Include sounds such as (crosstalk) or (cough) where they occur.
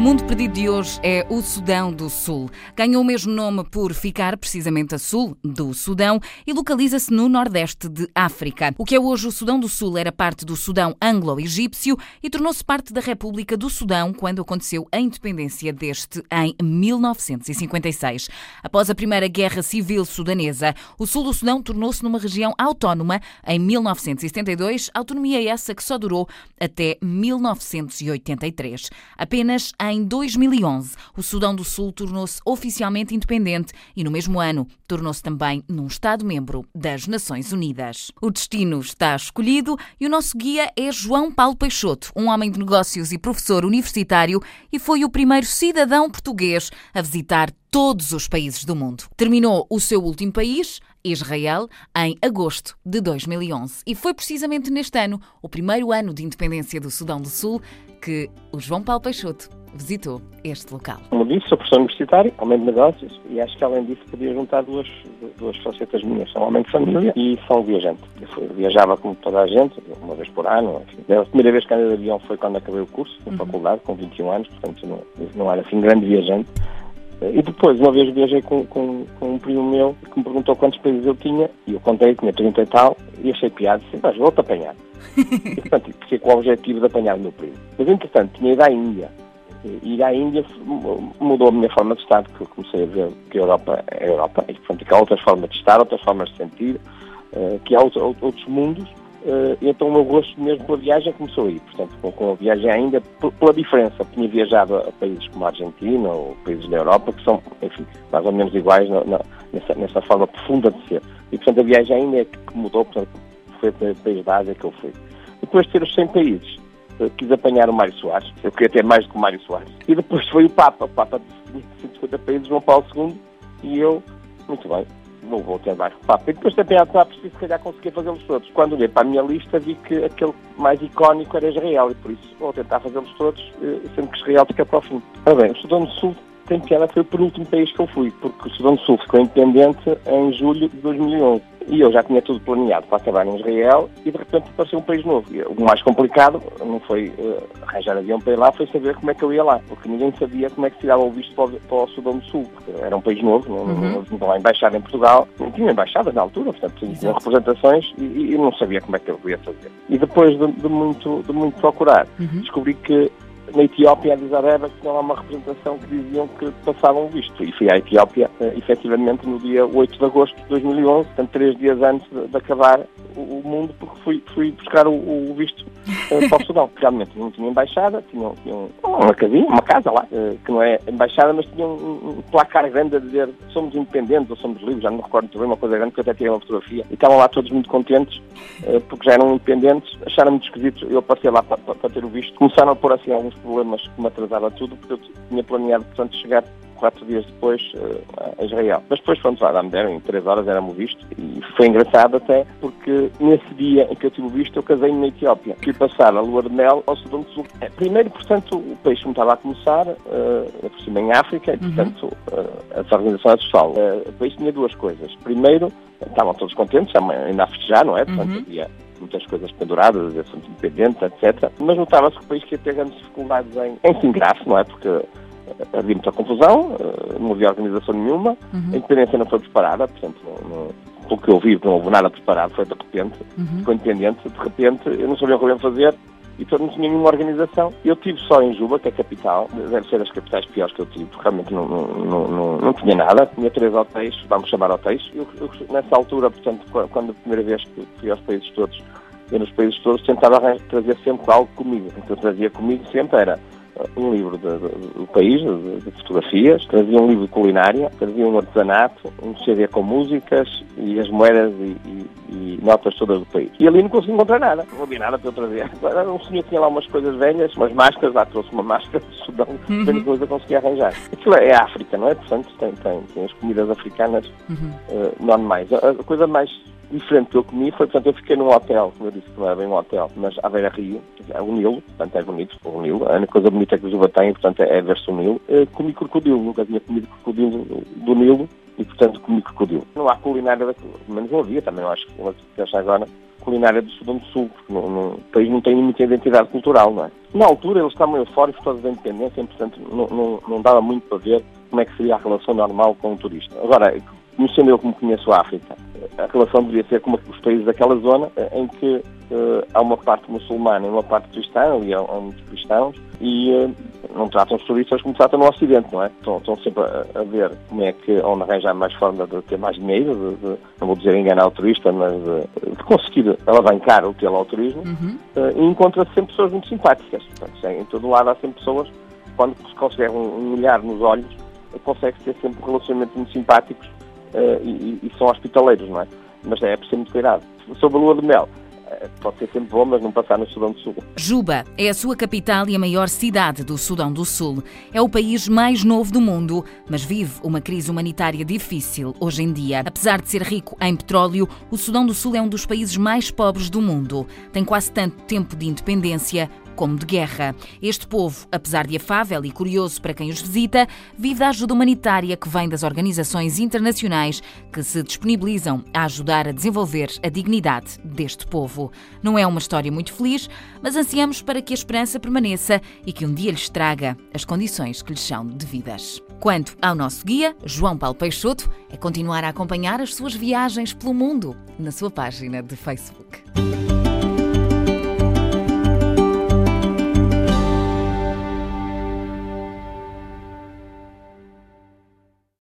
O mundo perdido de hoje é o Sudão do Sul. Ganhou o mesmo nome por ficar precisamente a sul do Sudão e localiza-se no nordeste de África. O que é hoje o Sudão do Sul era parte do Sudão anglo-egípcio e tornou-se parte da República do Sudão quando aconteceu a independência deste em 1956. Após a Primeira Guerra Civil Sudanesa, o sul do Sudão tornou-se numa região autónoma em 1972, autonomia essa que só durou até 1983. Apenas em 2011, o Sudão do Sul tornou-se oficialmente independente e, no mesmo ano, tornou-se também num Estado-membro das Nações Unidas. O destino está escolhido e o nosso guia é João Paulo Peixoto, um homem de negócios e professor universitário e foi o primeiro cidadão português a visitar todos os países do mundo. Terminou o seu último país, Israel, em agosto de 2011. E foi precisamente neste ano, o primeiro ano de independência do Sudão do Sul, que o João Paulo Peixoto visitou este local. Como disse, sou professor universitário, homem de negócios e acho que além disso podia juntar duas, duas facetas minhas. Sou homem de família e sou viajante. Eu fui, viajava como toda a gente, uma vez por ano. Enfim. A primeira vez que andei de avião foi quando acabei o curso, na uhum. faculdade, com 21 anos, portanto não, não era assim grande viajante. E depois, uma vez viajei com, com, com, um primo meu que me perguntou quantos países eu tinha, e eu contei, tinha 30 e tal, e achei piada, disse, mas vou-te apanhar. (laughs) e, portanto, fiquei com o objetivo de apanhar o meu primo. Mas, entretanto, tinha ido à Índia, Ir à Índia mudou a minha forma de estar, porque comecei a ver que a Europa é a Europa, e portanto que há outras formas de estar, outras formas de sentir, uh, que há outros, mundos, uh, e então o meu gosto mesmo pela viagem começou aí, portanto com, a viagem ainda, pela diferença, tinha viajado a países como a Argentina ou países da Europa, que são, enfim, mais ou menos iguais na, na, nessa, nessa forma profunda de ser, e portanto a viagem ainda é que mudou, portanto foi para país da Ásia que eu fui. Depois de ter os 100 países, quis apanhar o Mário Soares. Eu queria ter mais do que o Mário Soares. E depois foi o Papa, o Papa de 150 países, João Paulo II, e eu, muito bem, não vou ter mais o Papa. E depois também há preciso, se calhar, conseguir fazê-los todos. Quando olhei para a minha lista, vi que aquele mais icónico era Israel, e por isso vou tentar fazê-los todos, eh, sendo que Israel fica para o fim. Ora bem, o Sudão do Sul tem piada, foi o penúltimo país que eu fui, porque o Sudão do Sul ficou independente em julho de 2011. E eu já tinha tudo planeado para acabar em Israel e de repente apareceu um país novo. E o mais complicado não foi uh, arranjar avião para ir lá, foi saber como é que eu ia lá. Porque ninguém sabia como é que se tirava o visto para o, para o Sudão do Sul. Porque era um país novo, não, uhum. não, não, embaixada em Portugal. Não tinha embaixadas na altura, portanto tinha representações e, e, não sabia como é que eu ia fazer. E depois de, de muito, de muito procurar, uhum. descobri que na Etiópia, Addis Abeba, tinha lá uma representação que diziam que passavam visto. E fui à Etiópia, uh, efetivamente, no dia 8 de agosto de 2011, portanto, três dias antes de, de acabar o, mundo, porque fui, fui buscar o, o visto uh, para o Sudão. Realmente, não tinha embaixada, tinha, tinha uma casinha, uma casa lá, uh, que não é embaixada, mas tinha um, um, placar grande a dizer somos independentes ou somos livres, já não me recordo muito bem, uma coisa grande, que eu até tirei uma fotografia. E estavam lá todos muito contentes, porque já eram independentes, acharam muito esquisito eu passei lá para, para, para ter o visto. Começaram a pôr assim alguns problemas que me atrasava tudo, porque eu tinha planeado, portanto, chegar quatro dias depois uh, a Israel. Mas depois, pronto, lá, me deram, em três horas era-me visto e foi engraçado até porque nesse dia em que eu tive o visto eu casei-me na Etiópia. Fui passar a lua de mel ao Sudão do Sul. É, primeiro, portanto, o país me estava a começar, uh, por cima em África, e uhum. portanto uh, essa organização é social. Uh, o país tinha duas coisas. Primeiro, estavam todos contentes, ainda a festejar, não é? Portanto, uhum. Muitas coisas penduradas, assuntos independentes, etc. Mas notava-se que o país que ia ter grandes dificuldades em, em se integrar não é? Porque eh, havia muita confusão, eh, não havia organização nenhuma, uhum. a independência não foi preparada, portanto, não, não, pelo que eu vi, não houve nada preparado, foi de repente, uhum. ficou independente, de repente, eu não sabia o que eu ia fazer, e todo não tinha nenhuma organização. Eu tive só em Juba, que é capital, deve ser das capitais piores que eu tive, realmente não, não, não, não tinha nada. Tinha três hotéis, vamos chamar hotéis. Eu, eu, nessa altura, portanto, quando a primeira vez que fui aos países todos, eu nos países todos tentava trazer sempre algo comigo. Então trazia comigo sempre era um livro de, de, do país, de, de, fotografias, trazia um livro de culinária, trazia um artesanato, um CD com músicas e as moedas e, e notas todas do país. E ali não consegui encontrar nada, não havia nada para eu trazer. Agora, um senhor tinha lá umas coisas velhas, umas máscaras, lá trouxe uma máscara de Sudão, uhum. a coisa consegui arranjar. Aquilo é África, não é? Portanto, tem, tem, tem as comidas africanas uhum. uh, normais. A, a coisa mais diferente que eu comi foi, portanto, eu fiquei num hotel, como eu disse que não era bem um hotel, mas à beira rio, é o Nilo, portanto é bonito, o Nilo, a coisa bonita que o Juba tem, portanto, é ver-se o Nilo. Eu comi crocodilo, nunca tinha comido crocodilo do Nilo e, portanto, comi crocodilo. Não há culinária, pelo menos não havia, também eu acho que, que agora, culinária do Sudão do Sul, porque no, no, o país não tem muita identidade cultural, não é? Na altura eles estavam eufóricos toda a independência, e, portanto não, não, não dava muito para ver como é que seria a relação normal com o turista. Agora, conhecendo eu como conheço a África, a relação devia ser como os países daquela zona, eh, em que uh, há uma parte muçulmana e uma parte cristã, ali há, há muitos cristãos, e uh, não tratam os turistas como tratam no Ocidente, não é? Estão, estão sempre a, a, ver como é que, onde arranjar mais forma de ter mais dinheiro, de, de, não vou dizer enganar o turista, mas de, de conseguir alavancar o tê-lo ao turismo, uhum. uh, e encontra-se sempre pessoas muito simpáticas. Portanto, em todo lado há sempre pessoas, quando se consegue um, um olhar nos olhos, consegue ter sempre relacionamentos muito simpáticos uh, e, e, são hospitaleiros, não é? Mas é preciso muito cuidado. Sobre a lua de mel, eh, pode ser sempre bom, mas não passar no Sudão do Sul. Juba é a sua capital e a maior cidade do Sudão do Sul. É o país mais novo do mundo, mas vive uma crise humanitária difícil hoje em dia. Apesar de ser rico em petróleo, o Sudão do Sul é um dos países mais pobres do mundo. Tem quase tanto tempo de independência como de guerra. Este povo, apesar de afável e curioso para quem os visita, vive da ajuda humanitária que vem das organizações internacionais que se disponibilizam a ajudar a desenvolver a dignidade deste povo. Não é uma história muito feliz, mas ansiamos para que a esperança permaneça e que um dia lhes traga as condições que lhes são devidas. Quanto ao nosso guia, João Paulo Peixoto, é continuar a acompanhar as suas viagens pelo mundo na sua página de Facebook.